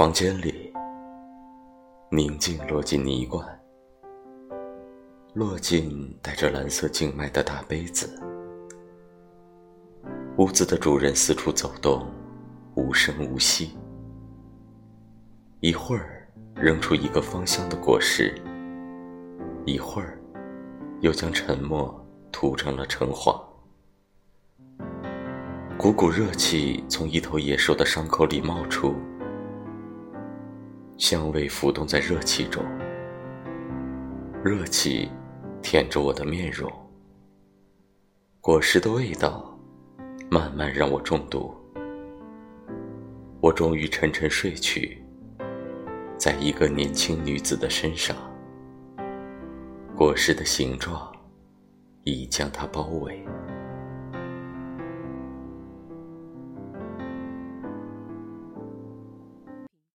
房间里，宁静落进泥罐，落进带着蓝色静脉的大杯子。屋子的主人四处走动，无声无息。一会儿扔出一个芳香的果实，一会儿又将沉默涂成了橙黄。股股热气从一头野兽的伤口里冒出。香味浮动在热气中，热气舔着我的面容，果实的味道慢慢让我中毒。我终于沉沉睡去，在一个年轻女子的身上，果实的形状已将她包围。